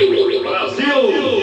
Cidadania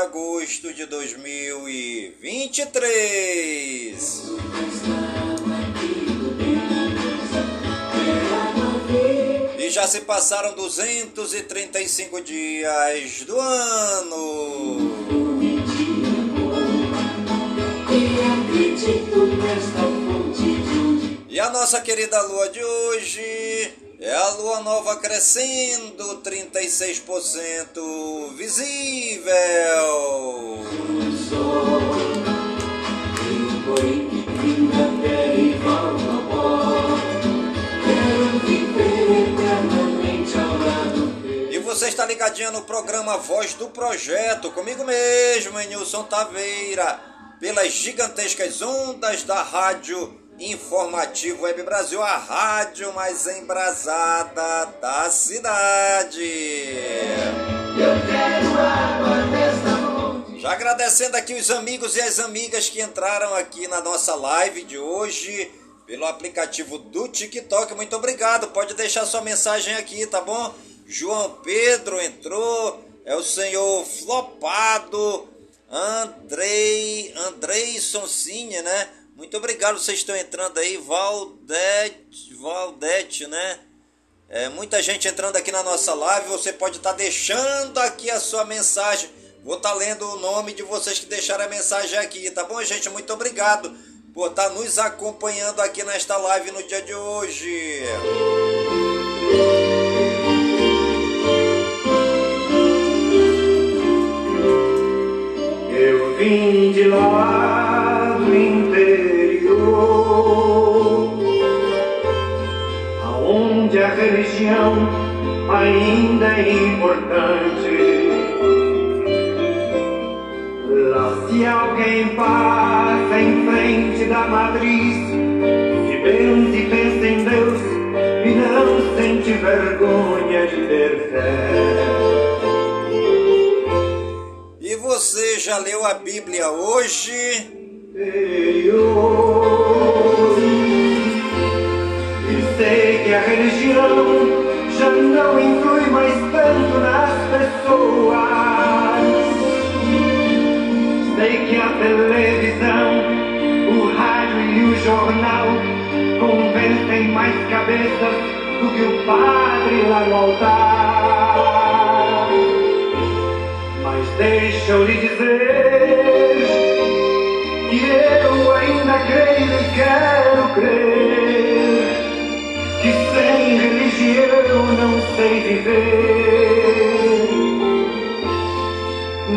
agosto de 2023. E já se passaram 235 dias do ano. E a nossa querida lua de hoje é a lua nova crescendo 36% visível. E você está ligadinha no programa Voz do Projeto, comigo mesmo, Nilson Taveira pelas gigantescas ondas da rádio Informativo Web Brasil, a rádio mais embrasada da cidade. Já agradecendo aqui os amigos e as amigas que entraram aqui na nossa live de hoje pelo aplicativo do TikTok. Muito obrigado. Pode deixar sua mensagem aqui, tá bom? João Pedro entrou, é o senhor Flopado, Andrei, Andrei Sonsinha, né? Muito obrigado, vocês estão entrando aí, Valdete, Valdete, né? É, muita gente entrando aqui na nossa live, você pode estar tá deixando aqui a sua mensagem. Vou estar tá lendo o nome de vocês que deixaram a mensagem aqui, tá bom, gente? Muito obrigado por estar tá nos acompanhando aqui nesta live no dia de hoje. vim de lá interior, aonde a religião ainda é importante. Lá se alguém passa em frente da matriz, se pensa e pensa em Deus e não sente vergonha de ter fé. E você já leu a Bíblia hoje? Deixa eu lhe dizer eu ainda creio e quero crer que sem religião não sei viver,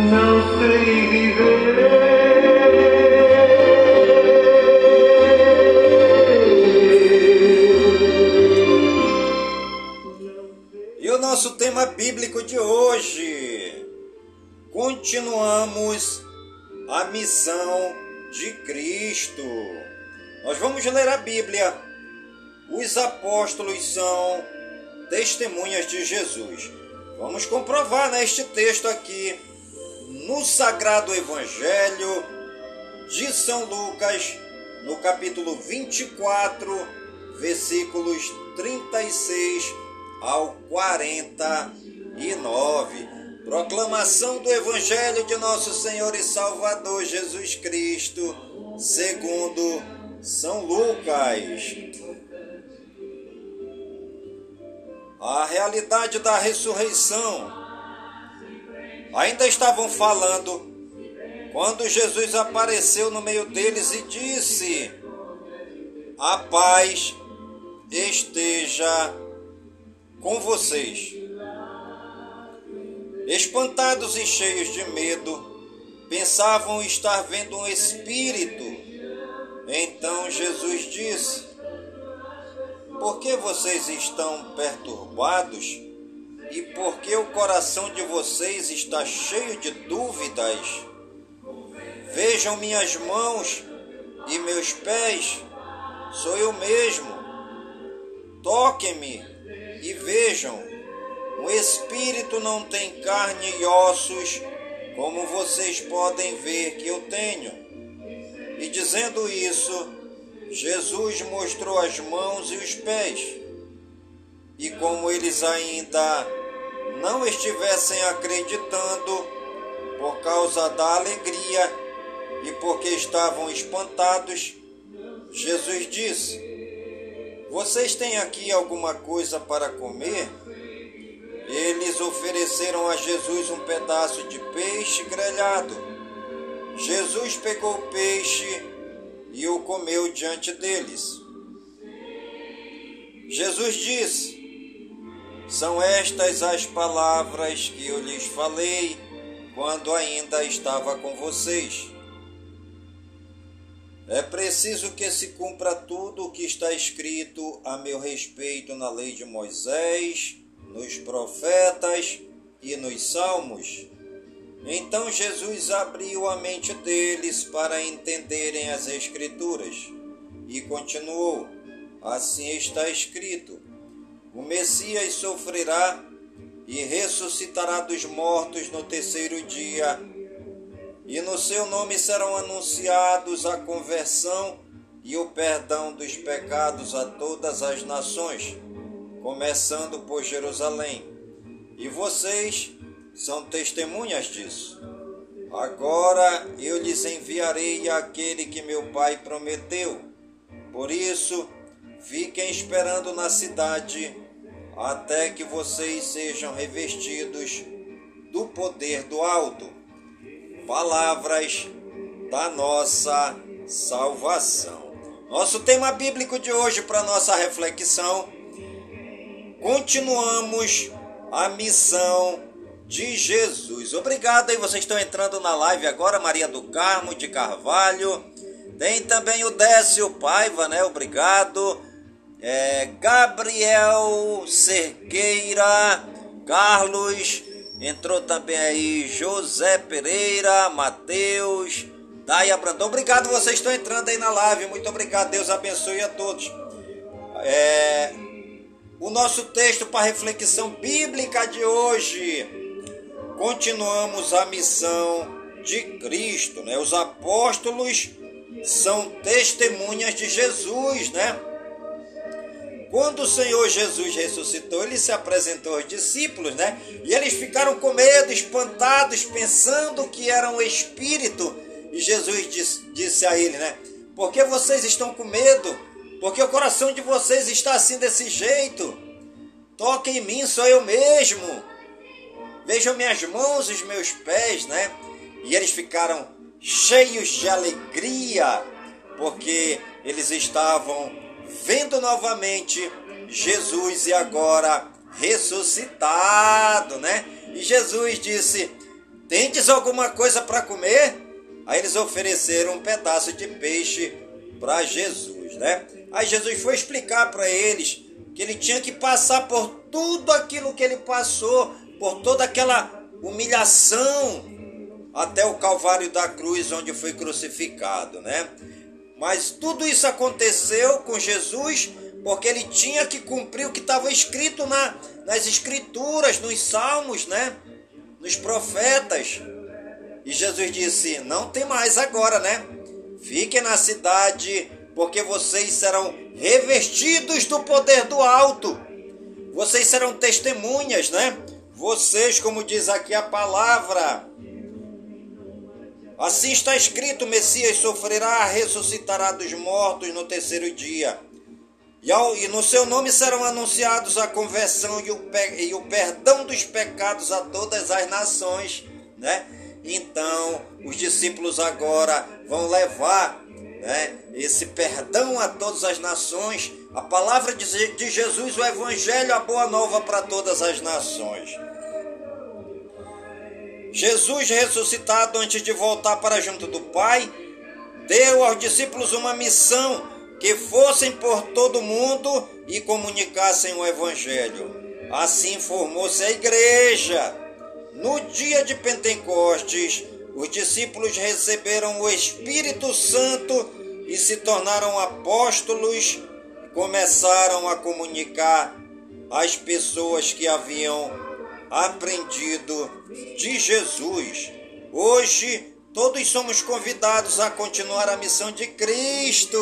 não sei viver. Nosso tema bíblico de hoje continuamos a missão de Cristo. Nós vamos ler a Bíblia. Os apóstolos são testemunhas de Jesus. Vamos comprovar neste texto aqui, no Sagrado Evangelho de São Lucas, no capítulo 24, versículos 36 ao 49. Proclamação do Evangelho de nosso Senhor e Salvador Jesus Cristo, segundo São Lucas. A realidade da ressurreição. Ainda estavam falando quando Jesus apareceu no meio deles e disse: A paz esteja com vocês. Espantados e cheios de medo, pensavam estar vendo um espírito. Então Jesus disse: Por que vocês estão perturbados? E por que o coração de vocês está cheio de dúvidas? Vejam minhas mãos e meus pés, sou eu mesmo. Toquem-me e vejam, o espírito não tem carne e ossos, como vocês podem ver que eu tenho. E dizendo isso, Jesus mostrou as mãos e os pés. E como eles ainda não estivessem acreditando, por causa da alegria, e porque estavam espantados, Jesus disse: Vocês têm aqui alguma coisa para comer? Eles ofereceram a Jesus um pedaço de peixe grelhado. Jesus pegou o peixe e o comeu diante deles. Jesus disse: São estas as palavras que eu lhes falei quando ainda estava com vocês é preciso que se cumpra tudo o que está escrito a meu respeito na lei de Moisés, nos profetas e nos salmos. Então Jesus abriu a mente deles para entenderem as Escrituras e continuou: Assim está escrito: O Messias sofrerá e ressuscitará dos mortos no terceiro dia e no seu nome serão anunciados a conversão e o perdão dos pecados a todas as nações, começando por Jerusalém. E vocês são testemunhas disso. Agora eu lhes enviarei aquele que meu pai prometeu. Por isso, fiquem esperando na cidade até que vocês sejam revestidos do poder do alto palavras da nossa salvação. Nosso tema bíblico de hoje para nossa reflexão. Continuamos a missão de Jesus. Obrigado aí, vocês estão entrando na live agora, Maria do Carmo de Carvalho. Tem também o Décio Paiva, né? Obrigado. É, Gabriel Cerqueira, Carlos Entrou também aí José Pereira, Mateus, Daia Brandão. Obrigado, vocês estão entrando aí na live. Muito obrigado, Deus abençoe a todos. É, o nosso texto para reflexão bíblica de hoje. Continuamos a missão de Cristo, né? Os apóstolos são testemunhas de Jesus, né? Quando o Senhor Jesus ressuscitou, ele se apresentou aos discípulos, né? E eles ficaram com medo, espantados, pensando que era um espírito. E Jesus disse, disse a ele, né? Por que vocês estão com medo? Porque o coração de vocês está assim desse jeito. Toquem em mim, sou eu mesmo. Vejam minhas mãos e os meus pés, né? E eles ficaram cheios de alegria, porque eles estavam vendo novamente Jesus e agora ressuscitado, né? E Jesus disse: Tendes alguma coisa para comer? Aí eles ofereceram um pedaço de peixe para Jesus, né? Aí Jesus foi explicar para eles que ele tinha que passar por tudo aquilo que ele passou, por toda aquela humilhação até o Calvário da cruz onde foi crucificado, né? Mas tudo isso aconteceu com Jesus porque ele tinha que cumprir o que estava escrito na, nas escrituras, nos salmos, né? Nos profetas. E Jesus disse: Não tem mais agora, né? Fiquem na cidade, porque vocês serão revestidos do poder do alto. Vocês serão testemunhas, né? Vocês, como diz aqui a palavra, assim está escrito: Messias sofrerá, ressuscitará dos mortos no terceiro dia. E, no seu nome serão anunciados a conversão e o, e o perdão dos pecados a todas as nações, né? Então, os discípulos agora vão levar né, esse perdão a todas as nações, a palavra de, Jesus, o Evangelho, a boa nova para todas as nações. Jesus ressuscitado antes de voltar para junto do Pai, deu aos discípulos uma missão que fossem por todo mundo e comunicassem o Evangelho. Assim formou-se a igreja no dia de Pentecostes, os discípulos receberam o Espírito Santo e se tornaram apóstolos, começaram a comunicar às pessoas que haviam aprendido de Jesus. Hoje, todos somos convidados a continuar a missão de Cristo.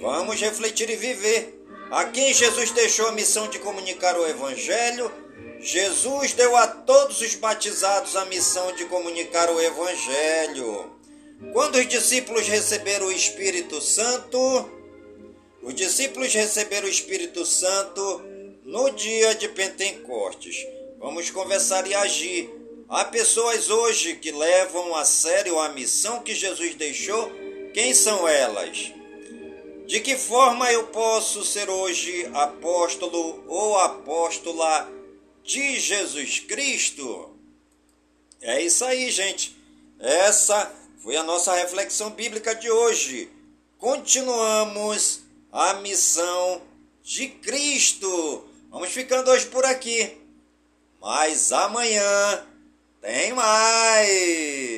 Vamos refletir e viver. A quem Jesus deixou a missão de comunicar o Evangelho Jesus deu a todos os batizados a missão de comunicar o Evangelho. Quando os discípulos receberam o Espírito Santo, os discípulos receberam o Espírito Santo no dia de Pentecostes. Vamos conversar e agir. Há pessoas hoje que levam a sério a missão que Jesus deixou. Quem são elas? De que forma eu posso ser hoje apóstolo ou apóstola? De Jesus Cristo. É isso aí, gente. Essa foi a nossa reflexão bíblica de hoje. Continuamos a missão de Cristo. Vamos ficando hoje por aqui. Mas amanhã tem mais.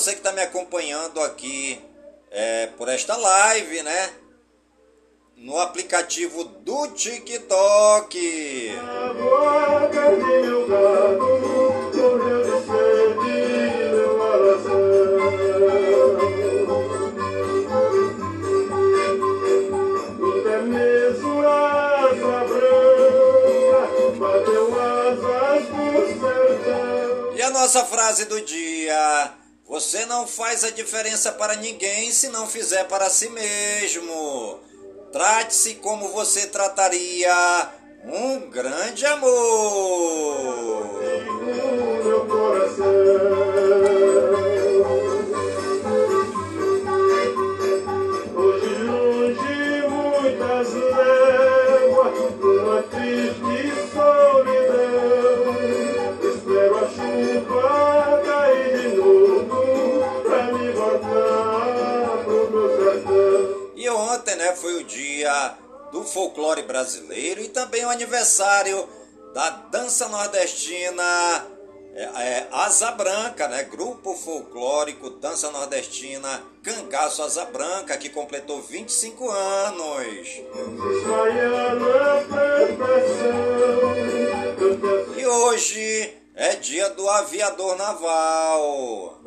Você que está me acompanhando aqui é, por esta live, né? No aplicativo do TikTok. E a nossa frase do dia você não faz a diferença para ninguém se não fizer para si mesmo. Trate-se como você trataria um grande amor. Brasileiro e também o aniversário da dança nordestina é, é, Asa Branca, né? Grupo folclórico Dança Nordestina Cangaço Asa Branca, que completou 25 anos. E hoje é dia do aviador naval.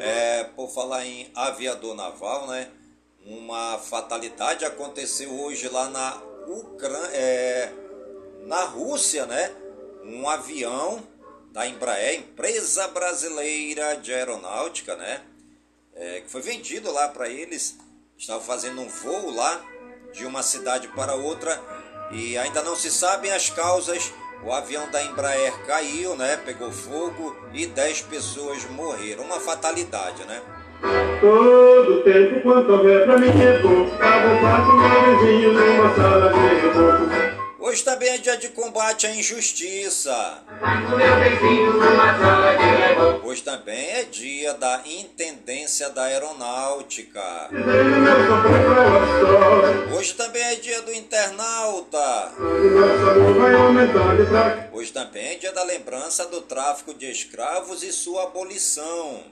É, por falar em aviador naval, né? Uma fatalidade aconteceu hoje lá na Ucrânia, é, na Rússia, né? Um avião da Embraer, empresa brasileira de aeronáutica, né? É, que foi vendido lá para eles. Estava fazendo um voo lá de uma cidade para outra e ainda não se sabem as causas. O avião da Embraer caiu, né? Pegou fogo e 10 pessoas morreram. Uma fatalidade, né? Todo tempo quanto houver pra mim é pouco. Tava com meu vizinho numa sala de reboco. Hoje também é dia de combate à injustiça. Hoje também é dia da Intendência da Aeronáutica. Hoje também é dia do internauta. Hoje também é dia da lembrança do tráfico de escravos e sua abolição.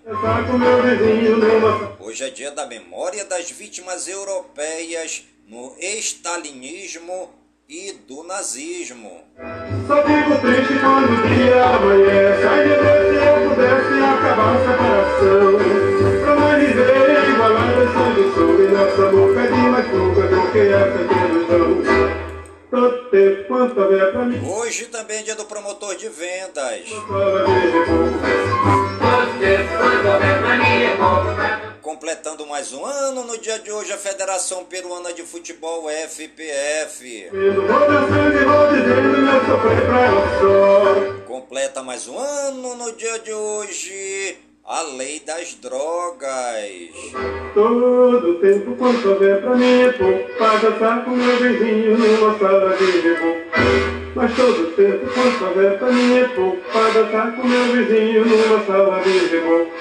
Hoje é dia da memória das vítimas europeias no estalinismo e do nazismo. Só fico triste quando o dia amanhece. Ai meu Deus, se eu pudesse acabar a separação. Pra mais viver igualada sangue sobre nossa boca de mais nunca do que essa ilusão. Todo tempo quanto houver pra mim. Hoje também é dia do promotor de vendas. Completando mais um ano, no dia de hoje, a Federação Peruana de Futebol FPF. Completa mais um ano, no dia de hoje, a Lei das Drogas. Todo tempo quanto houver pra mim Pra dançar com meu vizinho numa sala de reboco Mas todo tempo quanto houver pra mim pouco Pra dançar com meu vizinho numa sala de reboco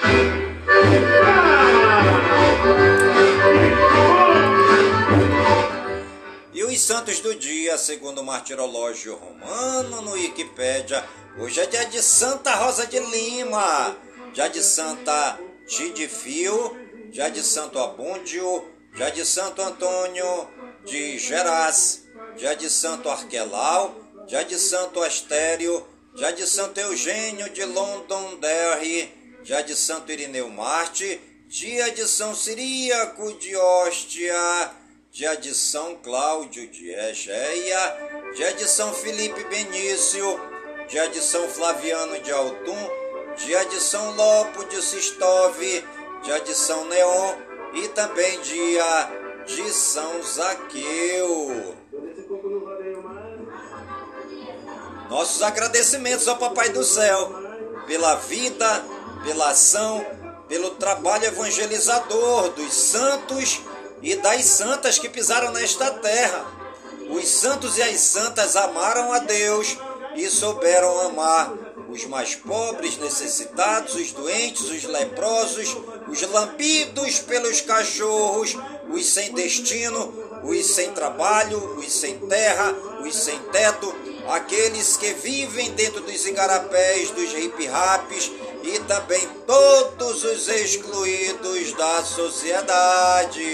E os santos do dia, segundo o martirológio romano no Wikipédia, hoje é dia de Santa Rosa de Lima, dia de Santa Tidifio, dia de Santo Abúndio, dia de Santo Antônio de Geraz, dia de Santo Arquelau, dia de Santo Astério, dia de Santo Eugênio de Londonderry, dia de Santo Irineu Marte, dia de São Ciríaco de Hóstia, dia de São Cláudio de Egeia, dia de São Felipe Benício, dia de São Flaviano de Altum, dia de São Lopo de Sistove, dia de São Neon e também dia de São Zaqueu. Nossos agradecimentos ao Papai do Céu pela vida, pela ação, pelo trabalho evangelizador dos santos e das santas que pisaram nesta terra. Os santos e as santas amaram a Deus e souberam amar os mais pobres, necessitados, os doentes, os leprosos, os lambidos pelos cachorros, os sem destino, os sem trabalho, os sem terra, os sem teto, aqueles que vivem dentro dos igarapés, dos hip-raps e também todos os excluídos da sociedade.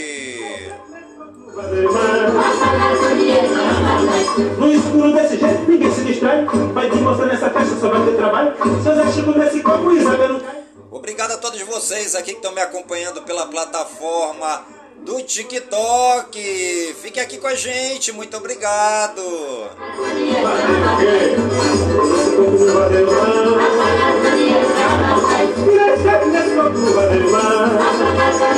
No escuro desse jeito, ninguém se distrai Vai mostrar nessa caixa, só vai ter trabalho Seus artigos nesse copo, Isabel não cai Obrigado a todos vocês aqui que estão me acompanhando pela plataforma do TikTok. Fique aqui com a gente, muito obrigado.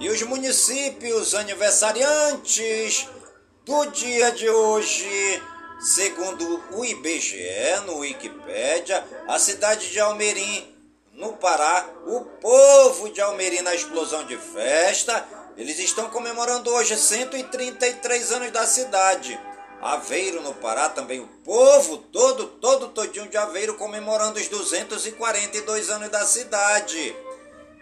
E os municípios aniversariantes do dia de hoje, segundo o IBGE, no Wikipédia, a cidade de Almerim, no Pará, o povo de Almerim na explosão de festa, eles estão comemorando hoje 133 anos da cidade. Aveiro, no Pará, também o povo todo, todo, todinho de Aveiro comemorando os 242 anos da cidade.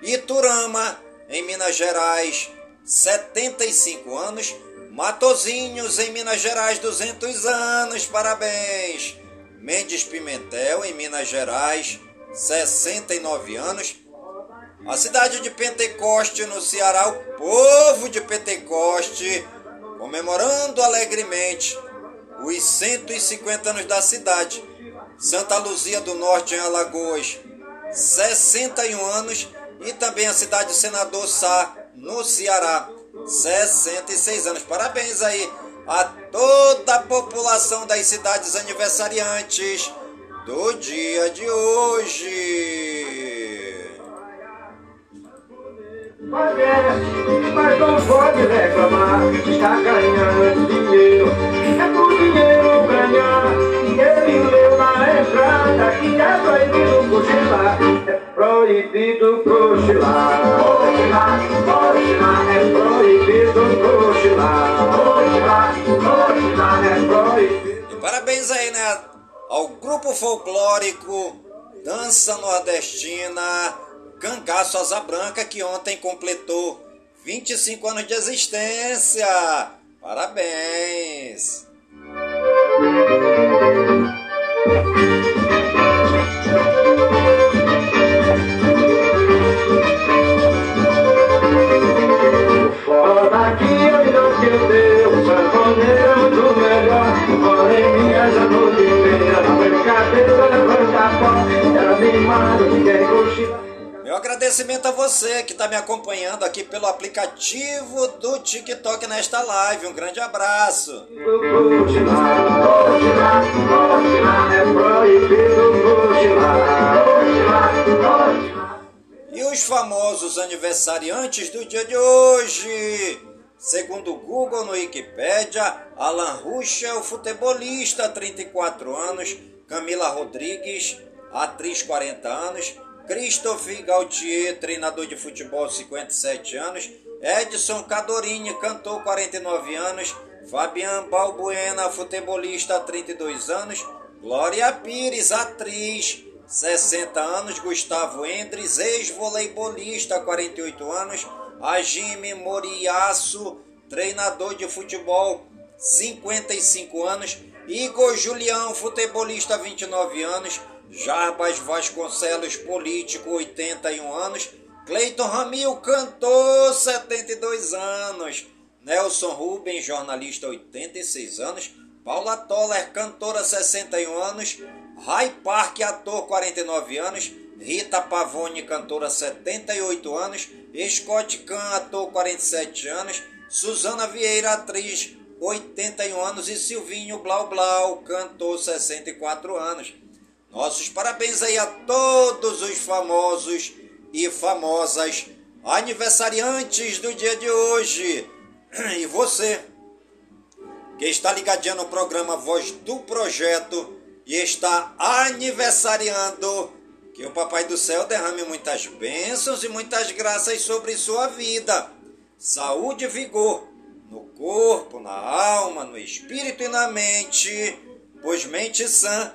Iturama, em Minas Gerais, 75 anos. Matozinhos, em Minas Gerais, 200 anos, parabéns. Mendes Pimentel, em Minas Gerais, 69 anos. A cidade de Pentecoste, no Ceará, o povo de Pentecoste, comemorando alegremente os 150 anos da cidade. Santa Luzia do Norte, em Alagoas, 61 anos. E também a cidade de Senador Sá, no Ceará, 66 anos. Parabéns aí a toda a população das cidades aniversariantes do dia de hoje. Mas não pode reclamar, está ganhando dinheiro. É leu na entrada que é proibido cochilar. É proibido cochilar. Cochilar, cochilar, é proibido cochilar. Cochilar, cochilar, é proibido. E parabéns aí, né? Ao grupo folclórico Dança Nordestina Cangaço Asa Branca, que ontem completou 25 anos de existência. Parabéns! Era mimado, ninguém cochila. Meu agradecimento a você que está me acompanhando aqui pelo aplicativo do TikTok nesta live. Um grande abraço. E os famosos aniversariantes do dia de hoje. Segundo o Google no Wikipédia, Alan Ruschel, futebolista, 34 anos. Camila Rodrigues, atriz, 40 anos. Christophe Gautier, treinador de futebol, 57 anos. Edson Cadorini, cantor, 49 anos. Fabian Balbuena, futebolista, 32 anos. Glória Pires, atriz, 60 anos. Gustavo Endres, ex-voleibolista, 48 anos. Ajime Moriaço, treinador de futebol, 55 anos. Igor Julião, futebolista, 29 anos. Jarbas Vasconcelos, político, 81 anos. Cleiton Ramil, cantor, 72 anos. Nelson Rubens, jornalista, 86 anos. Paula Toller, cantora, 61 anos. Ray Park, ator, 49 anos. Rita Pavone, cantora, 78 anos. Scott Kahn, ator, 47 anos. Suzana Vieira, atriz, 81 anos. E Silvinho Blau Blau, cantor, 64 anos. Nossos parabéns aí a todos os famosos e famosas aniversariantes do dia de hoje. E você, que está ligadinho no programa Voz do Projeto e está aniversariando, que o Papai do Céu derrame muitas bênçãos e muitas graças sobre sua vida. Saúde e vigor no corpo, na alma, no espírito e na mente, pois mente sã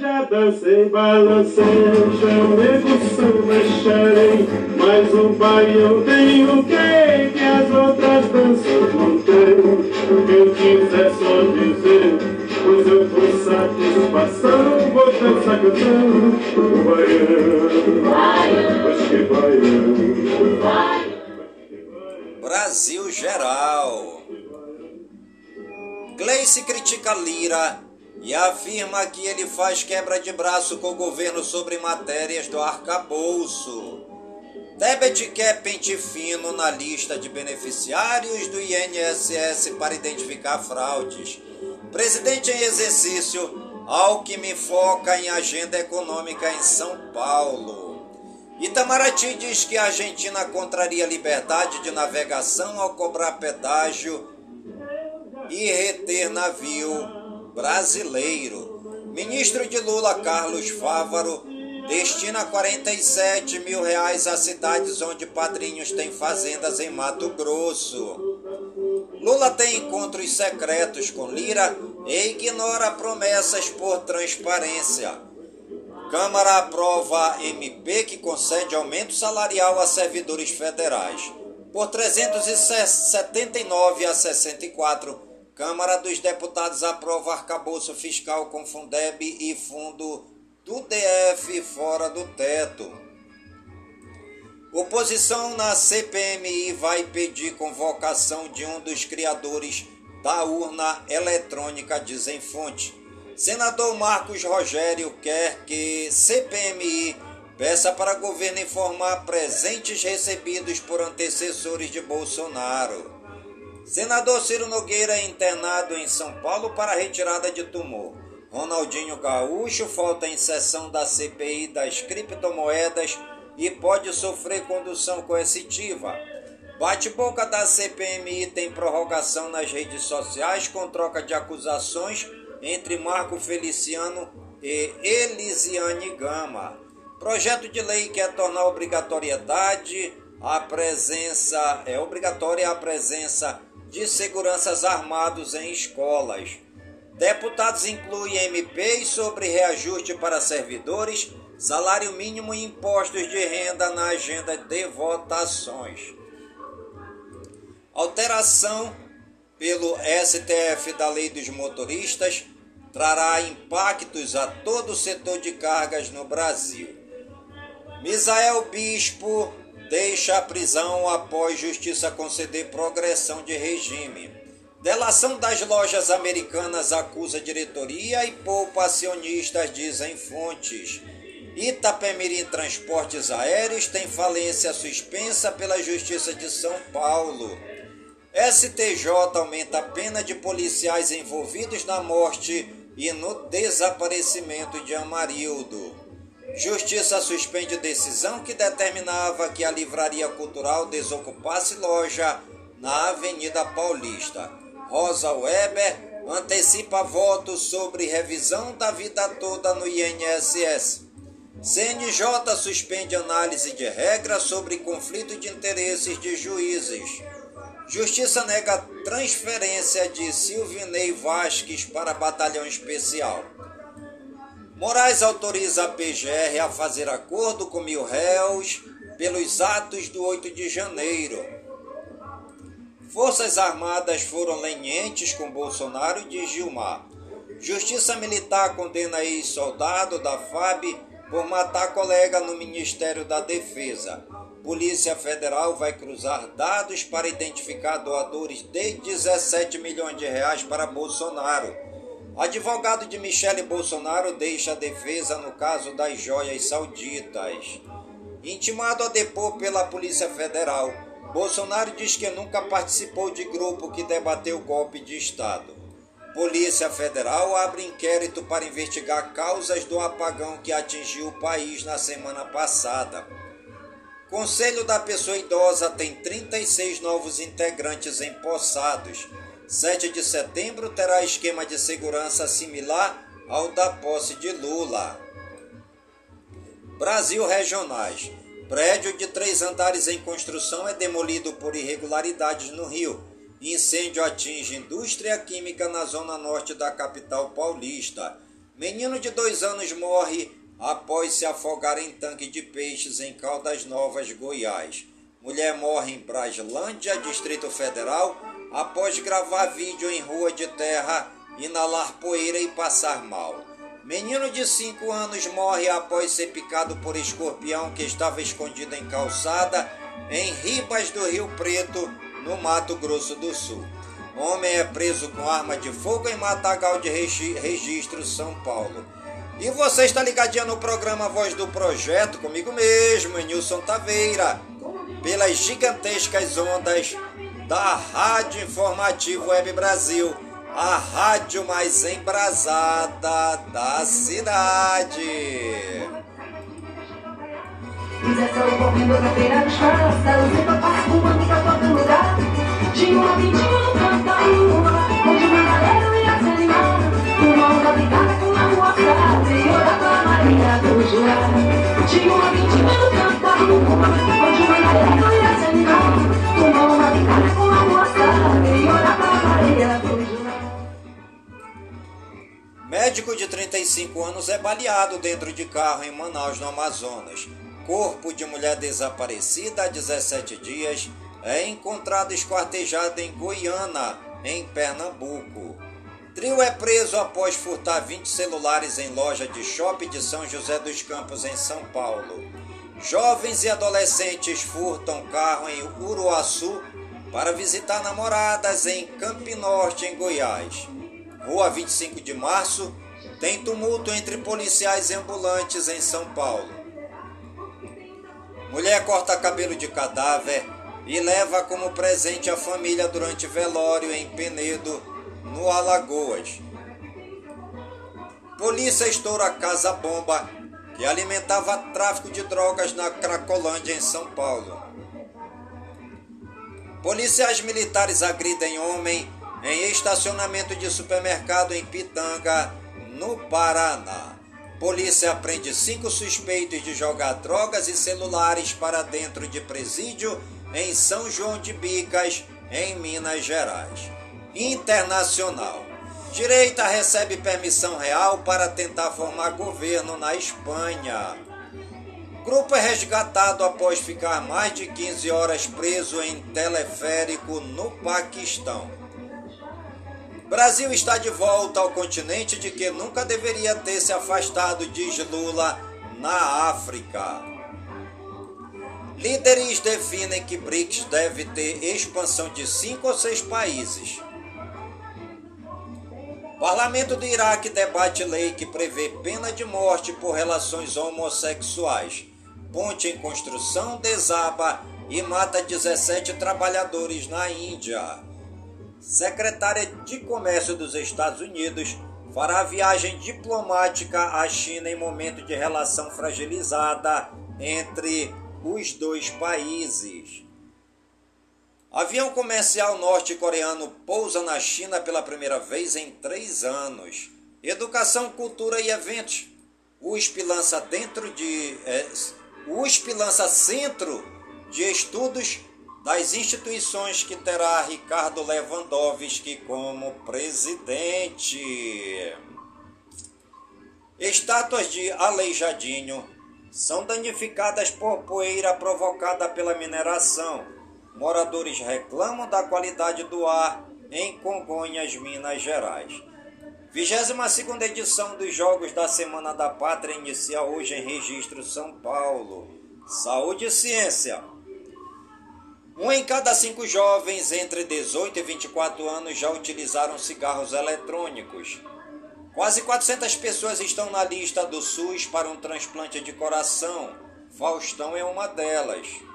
Já dancei, balancei, chamego, samba, charei Mas o baião tem o que as outras danças não têm. Eu quiser só dizer, pois eu com satisfação. Vou dançar cantando o baião. Baião? Brasil geral. Gleice critica Lira e afirma que ele faz quebra de braço com o governo sobre matérias do arcabouço. Tebet quer pente fino na lista de beneficiários do INSS para identificar fraudes. Presidente em exercício, Alckmin foca em agenda econômica em São Paulo. Itamaraty diz que a Argentina contraria a liberdade de navegação ao cobrar pedágio e reter navio brasileiro. Ministro de Lula, Carlos Fávaro, destina 47 mil reais a cidades onde padrinhos têm fazendas em Mato Grosso. Lula tem encontros secretos com Lira e ignora promessas por transparência. Câmara aprova MP que concede aumento salarial a servidores federais. Por 379 a 64, Câmara dos Deputados aprova arcabouço fiscal com Fundeb e fundo do DF fora do teto. Oposição na CPMI vai pedir convocação de um dos criadores da urna eletrônica, dizem fonte. Senador Marcos Rogério quer que CPMI peça para governo informar presentes recebidos por antecessores de Bolsonaro. Senador Ciro Nogueira é internado em São Paulo para retirada de tumor. Ronaldinho Gaúcho falta em sessão da CPI das criptomoedas e pode sofrer condução coercitiva. Bate-boca da CPMI tem prorrogação nas redes sociais com troca de acusações entre Marco Feliciano e Elisiane Gama. Projeto de lei quer tornar obrigatoriedade a presença é obrigatória a presença de seguranças armados em escolas. Deputados incluem MPs sobre reajuste para servidores, salário mínimo e impostos de renda na agenda de votações. Alteração pelo STF da Lei dos Motoristas trará impactos a todo o setor de cargas no Brasil. Misael Bispo deixa a prisão após justiça conceder progressão de regime. Delação das lojas americanas acusa diretoria e poupa acionistas, dizem fontes. Itapemirim Transportes Aéreos tem falência suspensa pela Justiça de São Paulo. STJ aumenta a pena de policiais envolvidos na morte e no desaparecimento de Amarildo. Justiça suspende decisão que determinava que a Livraria Cultural desocupasse loja na Avenida Paulista. Rosa Weber antecipa voto sobre revisão da vida toda no INSS. CNJ suspende análise de regra sobre conflito de interesses de juízes. Justiça nega transferência de Silvinei Vasques para batalhão especial. Moraes autoriza a PGR a fazer acordo com mil réus pelos atos do 8 de janeiro. Forças Armadas foram lenientes com Bolsonaro e Gilmar. Justiça Militar condena ex-soldado da FAB por matar colega no Ministério da Defesa. Polícia Federal vai cruzar dados para identificar doadores de 17 milhões de reais para Bolsonaro. Advogado de Michele Bolsonaro deixa a defesa no caso das joias sauditas. Intimado a depor pela Polícia Federal, Bolsonaro diz que nunca participou de grupo que debateu golpe de Estado. Polícia Federal abre inquérito para investigar causas do apagão que atingiu o país na semana passada. Conselho da Pessoa Idosa tem 36 novos integrantes empossados. 7 de setembro terá esquema de segurança similar ao da posse de Lula. Brasil Regionais. Prédio de três andares em construção é demolido por irregularidades no Rio. Incêndio atinge indústria química na zona norte da capital paulista. Menino de dois anos morre após se afogar em tanque de peixes em Caldas Novas, Goiás. Mulher morre em Braslândia, Distrito Federal, após gravar vídeo em rua de terra, inalar poeira e passar mal. Menino de 5 anos morre após ser picado por escorpião que estava escondido em calçada em Ribas do Rio Preto, no Mato Grosso do Sul. Homem é preso com arma de fogo em Matagal de Registro, São Paulo. E você está ligadinho no programa Voz do Projeto, comigo mesmo, Nilson Taveira, pelas gigantescas ondas da Rádio Informativo Web Brasil, a rádio mais embrasada da cidade. Tinha uma vidinha no canto da rua, onde uma galera ia se animar. Uma onda brincada com a moçada e orava a Maria do Jurá. Tinha uma vidinha no canto da rua, onde uma galera ia Médico de 35 anos é baleado dentro de carro em Manaus, no Amazonas. Corpo de mulher desaparecida há 17 dias é encontrado esquartejado em Goiânia, em Pernambuco. Trio é preso após furtar 20 celulares em loja de shopping de São José dos Campos, em São Paulo. Jovens e adolescentes furtam carro em Uruaçu para visitar namoradas em Campinorte, em Goiás. Rua 25 de Março tem tumulto entre policiais e ambulantes em São Paulo. Mulher corta cabelo de cadáver e leva como presente a família durante velório em Penedo, no Alagoas. Polícia estoura casa-bomba que alimentava tráfico de drogas na Cracolândia, em São Paulo. Policiais militares agridem homem em estacionamento de supermercado em Pitanga, no Paraná. Polícia prende cinco suspeitos de jogar drogas e celulares para dentro de presídio em São João de Bicas, em Minas Gerais. Internacional. Direita recebe permissão real para tentar formar governo na Espanha. Grupo é resgatado após ficar mais de 15 horas preso em teleférico no Paquistão. Brasil está de volta ao continente de que nunca deveria ter se afastado, diz Lula, na África. Líderes definem que BRICS deve ter expansão de cinco ou seis países. Parlamento do Iraque debate lei que prevê pena de morte por relações homossexuais. Ponte em construção desaba e mata 17 trabalhadores na Índia. Secretária de Comércio dos Estados Unidos fará viagem diplomática à China em momento de relação fragilizada entre os dois países. Avião comercial norte-coreano pousa na China pela primeira vez em três anos. Educação, cultura e eventos. O USP lança dentro de. É, USP lança centro de estudos das instituições que terá Ricardo Lewandowski como presidente. Estátuas de Aleijadinho são danificadas por poeira provocada pela mineração. Moradores reclamam da qualidade do ar em Congonhas, Minas Gerais. 22 edição dos Jogos da Semana da Pátria inicia hoje em Registro São Paulo. Saúde e ciência. Um em cada cinco jovens entre 18 e 24 anos já utilizaram cigarros eletrônicos. Quase 400 pessoas estão na lista do SUS para um transplante de coração. Faustão é uma delas.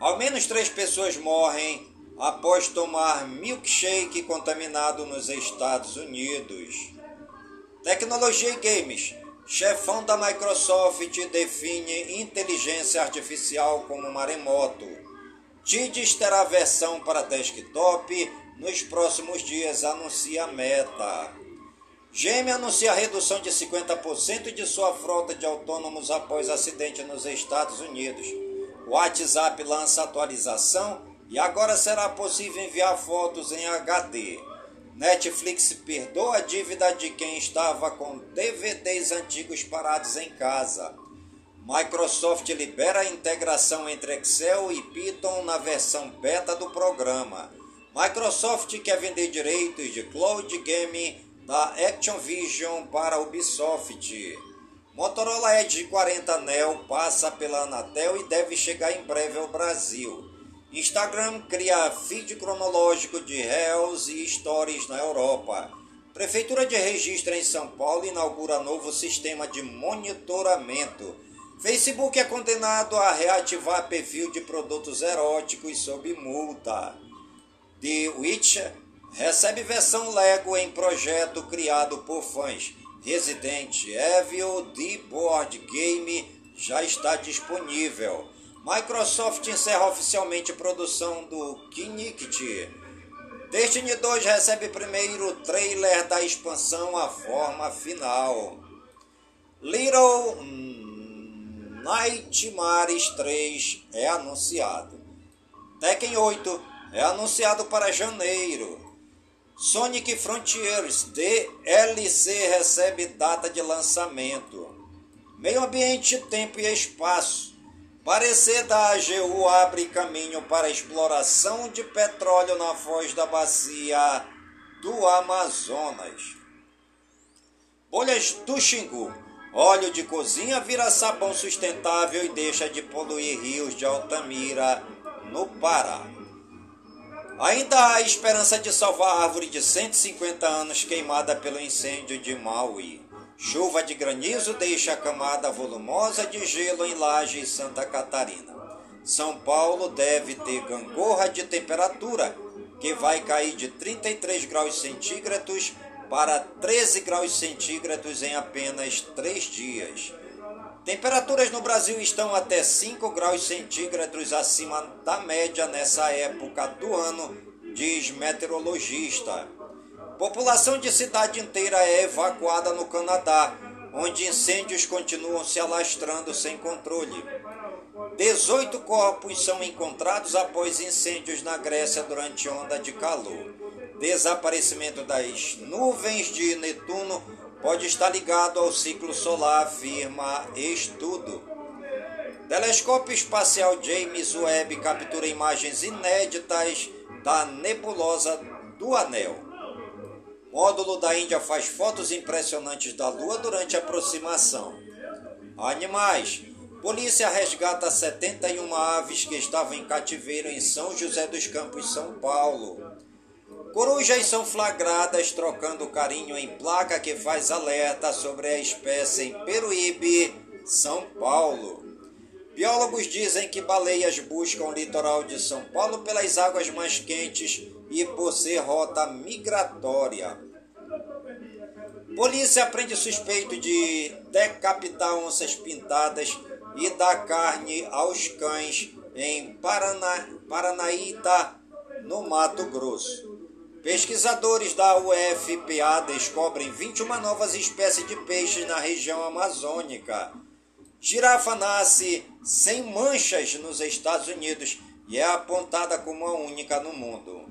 Ao menos três pessoas morrem após tomar milkshake contaminado nos Estados Unidos. Tecnologia e games. Chefão da Microsoft define inteligência artificial como maremoto. TIDES terá versão para desktop nos próximos dias, anuncia a Meta. GM anuncia redução de 50% de sua frota de autônomos após acidente nos Estados Unidos. O WhatsApp lança atualização e agora será possível enviar fotos em HD. Netflix perdoa a dívida de quem estava com DVDs antigos parados em casa. Microsoft libera a integração entre Excel e Python na versão beta do programa. Microsoft quer vender direitos de cloud gaming da Activision para Ubisoft. Motorola Edge 40 Neo passa pela Anatel e deve chegar em breve ao Brasil. Instagram cria feed cronológico de réus e stories na Europa. Prefeitura de Registro em São Paulo inaugura novo sistema de monitoramento. Facebook é condenado a reativar perfil de produtos eróticos sob multa. The Witcher recebe versão Lego em projeto criado por fãs. Resident Evil The Board Game já está disponível. Microsoft encerra oficialmente produção do Kinect. Destiny 2 recebe primeiro trailer da expansão A Forma Final. Little Nightmares 3 é anunciado. Tekken 8 é anunciado para janeiro. Sonic Frontiers DLC recebe data de lançamento. Meio Ambiente, Tempo e Espaço Parecer da AGU abre caminho para exploração de petróleo na foz da bacia do Amazonas. Bolhas do Xingu. Óleo de cozinha vira sabão sustentável e deixa de poluir rios de Altamira, no Pará. Ainda há esperança de salvar a árvore de 150 anos queimada pelo incêndio de Maui. Chuva de granizo deixa a camada volumosa de gelo em Laje e Santa Catarina. São Paulo deve ter gangorra de temperatura, que vai cair de 33 graus centígrados para 13 graus centígrados em apenas três dias. Temperaturas no Brasil estão até 5 graus centígrados acima da média nessa época do ano, diz meteorologista. População de cidade inteira é evacuada no Canadá, onde incêndios continuam se alastrando sem controle. 18 corpos são encontrados após incêndios na Grécia durante onda de calor. Desaparecimento das nuvens de Netuno pode estar ligado ao ciclo solar, afirma estudo. Telescópio espacial James Webb captura imagens inéditas da nebulosa do Anel. Módulo da Índia faz fotos impressionantes da Lua durante aproximação. Animais. Polícia resgata 71 aves que estavam em cativeiro em São José dos Campos, São Paulo. Corujas são flagradas trocando carinho em placa que faz alerta sobre a espécie em Peruíbe, São Paulo. Biólogos dizem que baleias buscam o litoral de São Paulo pelas águas mais quentes e por ser rota migratória. Polícia prende suspeito de decapitar onças pintadas e dar carne aos cães em Paraná, Paranaíta, no Mato Grosso. Pesquisadores da UFPA descobrem 21 novas espécies de peixes na região amazônica. Girafa nasce sem manchas nos Estados Unidos e é apontada como a única no mundo.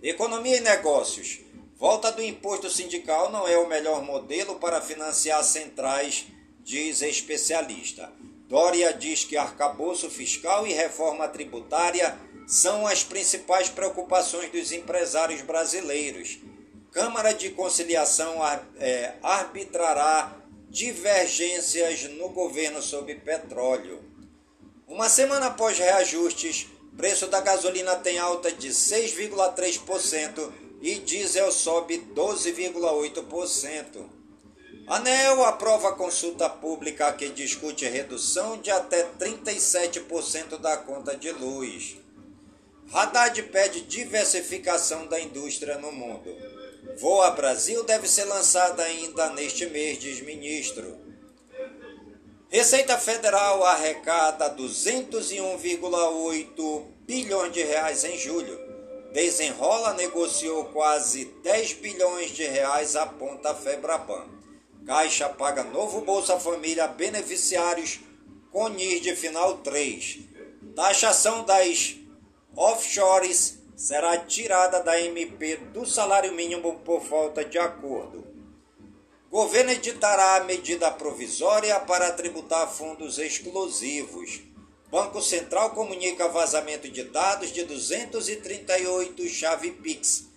Economia e negócios. Volta do imposto sindical não é o melhor modelo para financiar centrais, diz especialista. Dória diz que arcabouço fiscal e reforma tributária são as principais preocupações dos empresários brasileiros. Câmara de Conciliação é, arbitrará divergências no governo sobre petróleo. Uma semana após reajustes, Preço da gasolina tem alta de 6,3% e diesel sobe 12,8%. ANEL aprova consulta pública que discute redução de até 37% da conta de luz. Haddad pede diversificação da indústria no mundo. Voa Brasil deve ser lançada ainda neste mês, diz ministro. Receita Federal arrecada 201,8 bilhões de reais em julho. Desenrola negociou quase 10 bilhões de reais, aponta Febraban. Caixa paga novo Bolsa Família beneficiários com NIR de final 3. Taxação das offshores será tirada da MP do salário mínimo por falta de acordo. Governo editará a medida provisória para tributar fundos exclusivos. Banco Central comunica vazamento de dados de 238 chave Pix.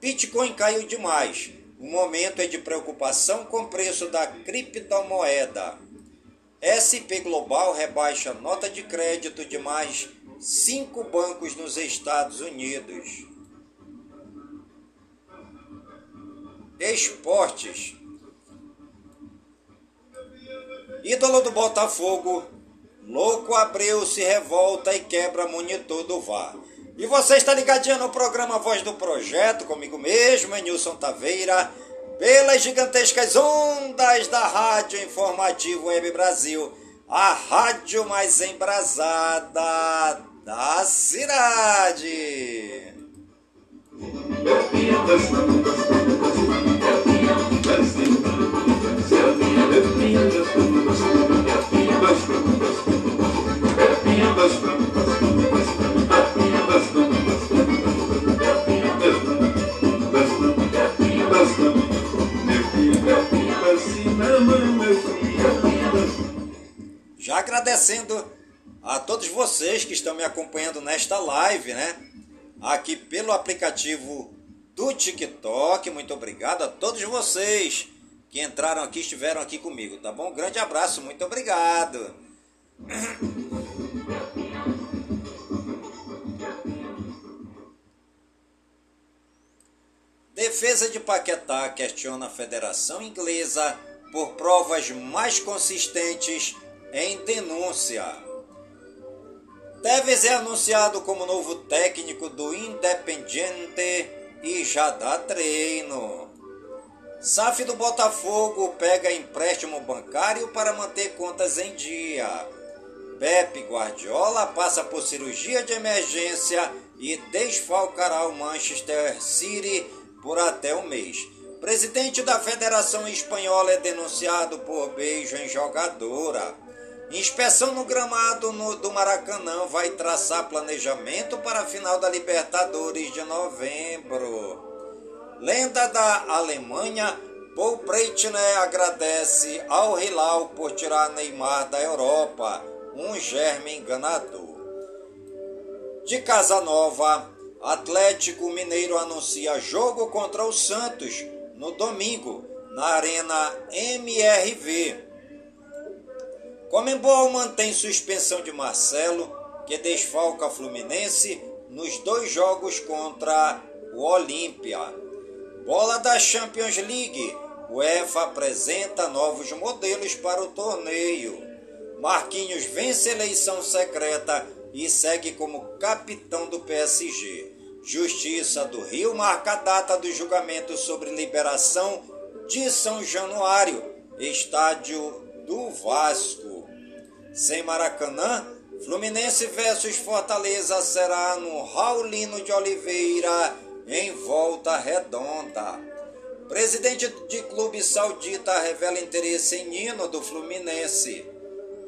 Bitcoin caiu demais. O momento é de preocupação com o preço da criptomoeda. SP Global rebaixa nota de crédito de mais cinco bancos nos Estados Unidos. Esportes. Ídolo do Botafogo, Louco Abreu se revolta e quebra monitor do VAR. E você está ligadinho no programa Voz do Projeto, comigo mesmo, Nilson Taveira, pelas gigantescas ondas da Rádio Informativo Web Brasil, a rádio mais embrasada da cidade. Já agradecendo a todos vocês que estão me acompanhando nesta live, né? Aqui pelo aplicativo do TikTok. Muito obrigado a todos vocês que entraram aqui, estiveram aqui comigo, tá bom? grande abraço, muito obrigado. Defesa de Paquetá questiona a Federação Inglesa por provas mais consistentes em denúncia. Tevez é anunciado como novo técnico do Independiente e já dá treino. SAF do Botafogo pega empréstimo bancário para manter contas em dia. Pepe Guardiola passa por cirurgia de emergência e desfalcará o Manchester City por até um mês. Presidente da Federação Espanhola é denunciado por beijo em jogadora. Inspeção no gramado no, do Maracanã vai traçar planejamento para a final da Libertadores de novembro. Lenda da Alemanha, Paul Breitner agradece ao Hilal por tirar Neymar da Europa, um germe enganador. De Casanova, Atlético Mineiro anuncia jogo contra o Santos no domingo, na Arena MRV. Comembol mantém suspensão de Marcelo, que desfalca Fluminense nos dois jogos contra o Olímpia. Bola da Champions League. UEFA apresenta novos modelos para o torneio. Marquinhos vence eleição secreta e segue como capitão do PSG. Justiça do Rio marca a data do julgamento sobre liberação de São Januário, estádio do Vasco. Sem Maracanã, Fluminense versus Fortaleza será no Raulino de Oliveira, em volta redonda. Presidente de clube saudita revela interesse em Nino do Fluminense.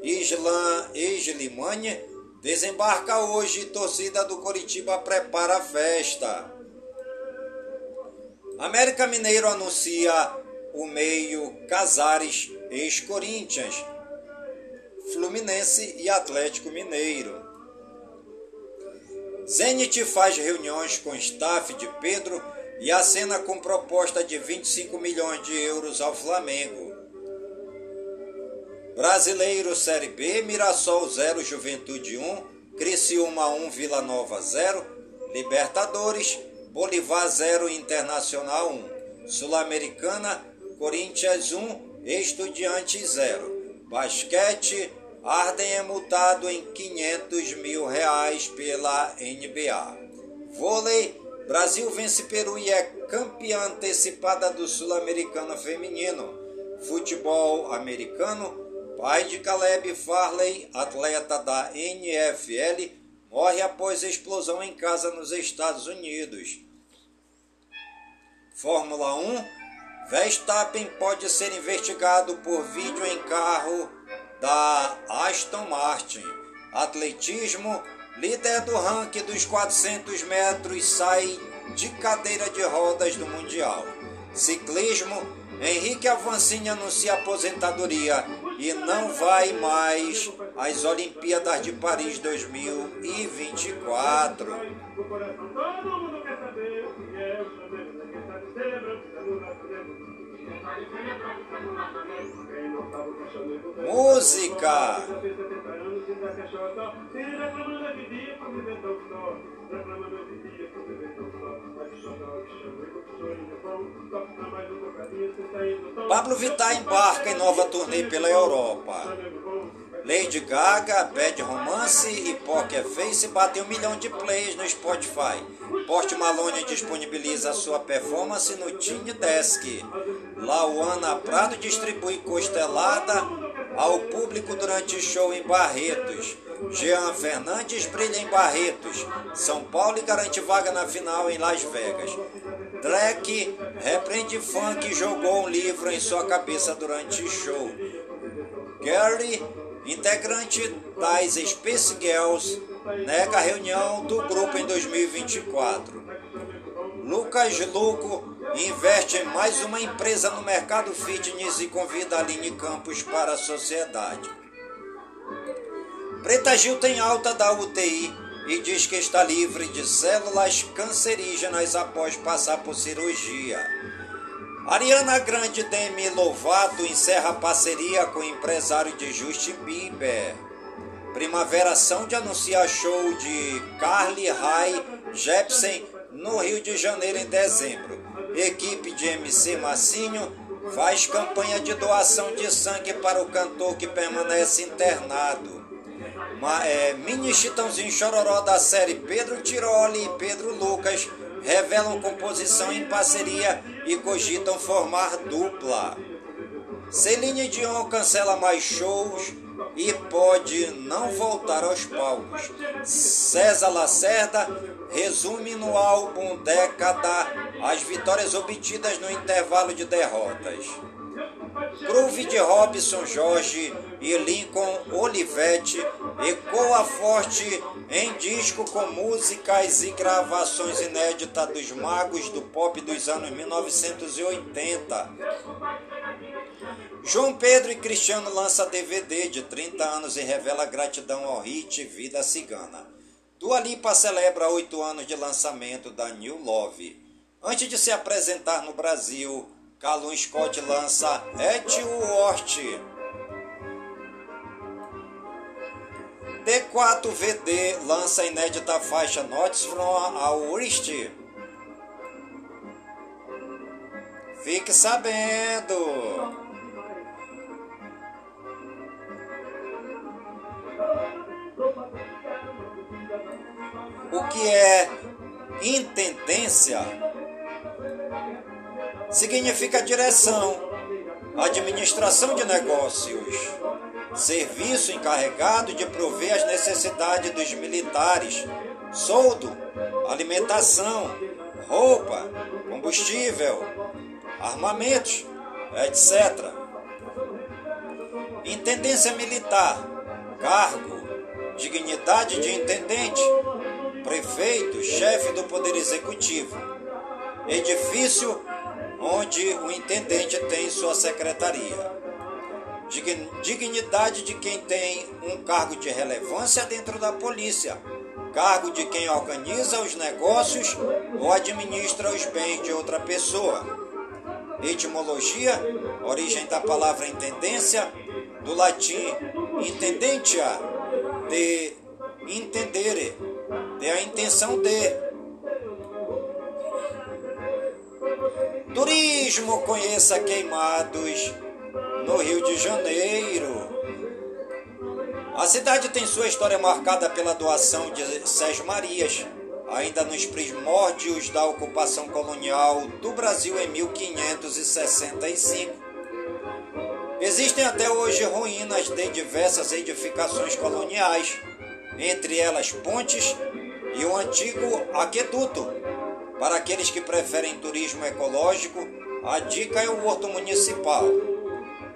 Islan Eslimane Desembarca hoje, torcida do Coritiba prepara a festa. América Mineiro anuncia o meio Casares, ex-Corinthians, Fluminense e Atlético Mineiro. Zenit faz reuniões com staff de Pedro e acena com proposta de 25 milhões de euros ao Flamengo. Brasileiro Série B, Mirassol 0, Juventude 1, Criciúma 1, Vila Nova 0, Libertadores, Bolivar 0, Internacional 1, Sul-Americana, Corinthians 1, Estudiantes 0. Basquete, Arden é multado em 500 mil reais pela NBA. Vôlei, Brasil vence Peru e é campeã antecipada do Sul-Americano Feminino. Futebol americano, Pai de Caleb Farley, atleta da NFL, morre após explosão em casa nos Estados Unidos. Fórmula 1 Verstappen pode ser investigado por vídeo em carro da Aston Martin. Atletismo líder do ranking dos 400 metros sai de cadeira de rodas do Mundial. Ciclismo Henrique Avancini anuncia aposentadoria e não vai mais às Olimpíadas de Paris 2024. Música. Pablo Vittar embarca em nova turnê pela Europa. Lady Gaga, Bad Romance e Poker Face batem um milhão de plays no Spotify. Post Malone disponibiliza sua performance no Tiny Desk. Lauana Prado distribui costelada ao público durante show em Barretos. Jean Fernandes brilha em Barretos, São Paulo e garante vaga na final em Las Vegas. Drake repreende fã que jogou um livro em sua cabeça durante show. Gary integrante das Space Girls, nega a reunião do grupo em 2024. Lucas Luco investe em mais uma empresa no mercado fitness e convida Aline Campos para a sociedade. Preta Gil tem alta da UTI e diz que está livre de células cancerígenas após passar por cirurgia. Ariana Grande Demi Lovato encerra parceria com o empresário de Justin Bieber. Primavera Sound anuncia show de Carly Rae Jepsen no Rio de Janeiro em dezembro. Equipe de MC Massinho faz campanha de doação de sangue para o cantor que permanece internado. Uma, é, mini Chitãozinho Chororó da série Pedro Tiroli e Pedro Lucas revelam composição em parceria e cogitam formar dupla. Celine Dion cancela mais shows e pode não voltar aos palcos. César Lacerda resume no álbum Década as vitórias obtidas no intervalo de derrotas. Groove de Robson Jorge e Lincoln Olivetti ecoa forte em disco com músicas e gravações inéditas dos magos do pop dos anos 1980. João Pedro e Cristiano lança DVD de 30 anos e revela gratidão ao hit Vida Cigana. Dua Lipa celebra oito anos de lançamento da New Love. Antes de se apresentar no Brasil, Calum Scott lança Et Wort. D4VD lança inédita faixa Notes from a Wrist. Fique sabendo! O que é intendência? significa direção, administração de negócios, serviço encarregado de prover as necessidades dos militares, soldo, alimentação, roupa, combustível, armamentos, etc. Intendência militar, cargo, dignidade de intendente, prefeito, chefe do Poder Executivo, edifício onde o intendente tem sua secretaria. Dignidade de quem tem um cargo de relevância dentro da polícia, cargo de quem organiza os negócios ou administra os bens de outra pessoa. Etimologia, origem da palavra intendência, do latim intendentia, de intendere, de a intenção de Turismo, conheça Queimados, no Rio de Janeiro. A cidade tem sua história marcada pela doação de Sérgio Marias, ainda nos primórdios da ocupação colonial do Brasil em 1565. Existem até hoje ruínas de diversas edificações coloniais, entre elas pontes e o antigo aqueduto, para aqueles que preferem turismo ecológico, a dica é o Horto Municipal.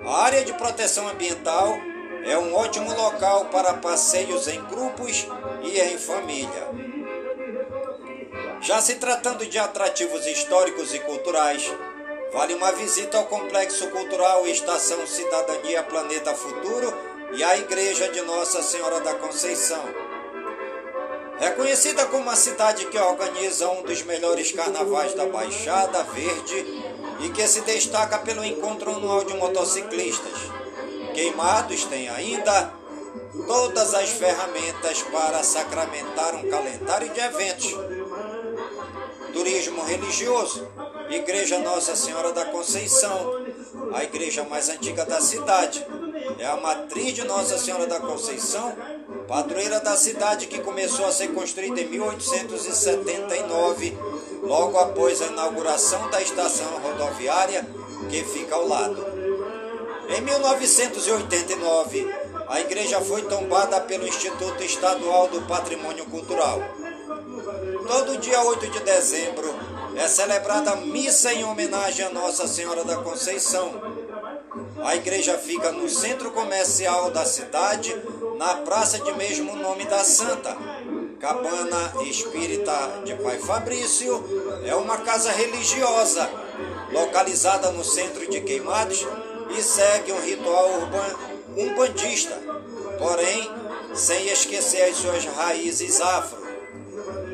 A área de proteção ambiental é um ótimo local para passeios em grupos e em família. Já se tratando de atrativos históricos e culturais, vale uma visita ao Complexo Cultural Estação Cidadania Planeta Futuro e à Igreja de Nossa Senhora da Conceição Reconhecida como a cidade que organiza um dos melhores carnavais da Baixada Verde e que se destaca pelo encontro anual de motociclistas. Queimados tem ainda todas as ferramentas para sacramentar um calendário de eventos. Turismo religioso, Igreja Nossa Senhora da Conceição, a igreja mais antiga da cidade. É a matriz de Nossa Senhora da Conceição, padroeira da cidade que começou a ser construída em 1879, logo após a inauguração da estação rodoviária que fica ao lado. Em 1989, a igreja foi tombada pelo Instituto Estadual do Patrimônio Cultural. Todo dia 8 de dezembro é celebrada a missa em homenagem a Nossa Senhora da Conceição. A igreja fica no centro comercial da cidade, na praça de mesmo nome da Santa. Cabana Espírita de Pai Fabrício é uma casa religiosa localizada no centro de Queimados e segue um ritual urbano umbandista, porém sem esquecer as suas raízes afro.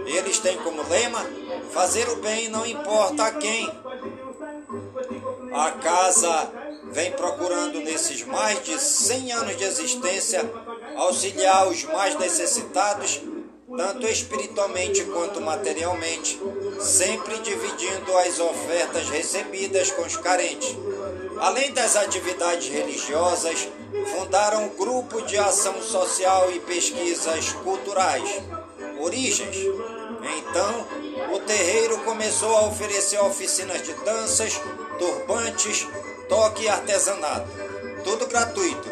Eles têm como lema fazer o bem não importa a quem. A casa vem procurando nesses mais de 100 anos de existência auxiliar os mais necessitados, tanto espiritualmente quanto materialmente, sempre dividindo as ofertas recebidas com os carentes. Além das atividades religiosas, fundaram um grupo de ação social e pesquisas culturais. Origens. Então, o terreiro começou a oferecer oficinas de danças, turbantes, toque e artesanato. Tudo gratuito.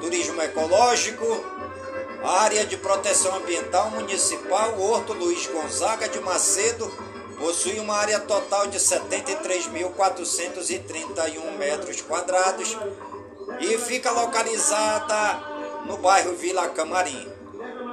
Turismo ecológico, área de proteção ambiental municipal Horto Luiz Gonzaga de Macedo possui uma área total de 73.431 metros quadrados e fica localizada no bairro Vila Camarim.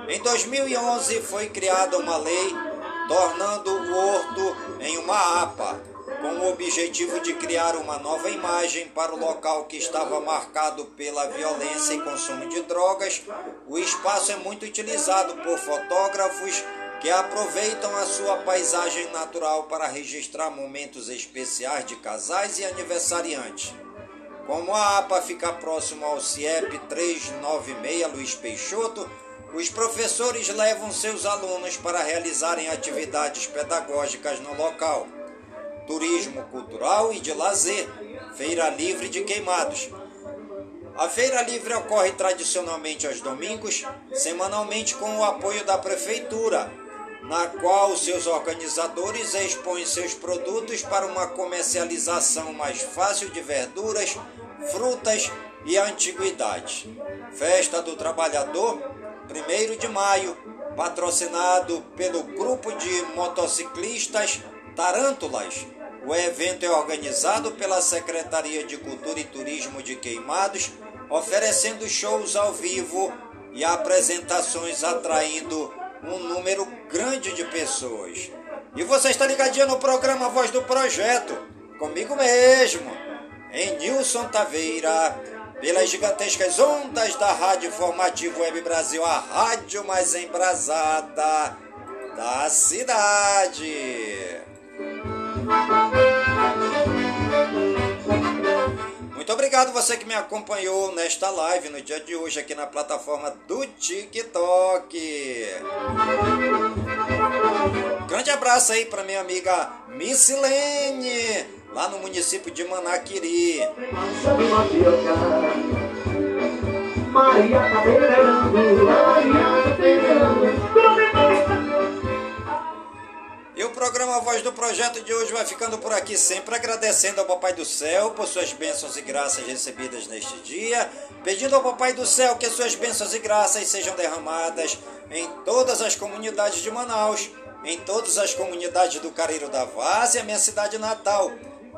Em 2011 foi criada uma lei tornando o horto em uma APA, com o objetivo de criar uma nova imagem para o local que estava marcado pela violência e consumo de drogas. O espaço é muito utilizado por fotógrafos que aproveitam a sua paisagem natural para registrar momentos especiais de casais e aniversariantes. Como a APA fica próximo ao CIEP 396 Luiz Peixoto, os professores levam seus alunos para realizarem atividades pedagógicas no local. Turismo cultural e de lazer, Feira Livre de Queimados. A Feira Livre ocorre tradicionalmente aos domingos, semanalmente com o apoio da Prefeitura, na qual seus organizadores expõem seus produtos para uma comercialização mais fácil de verduras, frutas e antiguidades. Festa do Trabalhador 1 de maio, patrocinado pelo grupo de motociclistas Tarântulas. O evento é organizado pela Secretaria de Cultura e Turismo de Queimados, oferecendo shows ao vivo e apresentações atraindo um número grande de pessoas. E você está ligadinho no programa Voz do Projeto, comigo mesmo, em Nilson Taveira pelas gigantescas ondas da Rádio Informativo Web Brasil, a rádio mais embrasada da cidade. Muito obrigado você que me acompanhou nesta live no dia de hoje aqui na plataforma do TikTok. Grande abraço aí para minha amiga Missilene lá no município de Manaquiri. E o programa Voz do Projeto de hoje vai ficando por aqui, sempre agradecendo ao Papai do Céu por suas bênçãos e graças recebidas neste dia, pedindo ao Papai do Céu que suas bênçãos e graças sejam derramadas em todas as comunidades de Manaus, em todas as comunidades do Careiro da Várzea, minha cidade natal,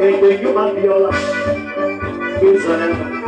Thank you, my viola. It's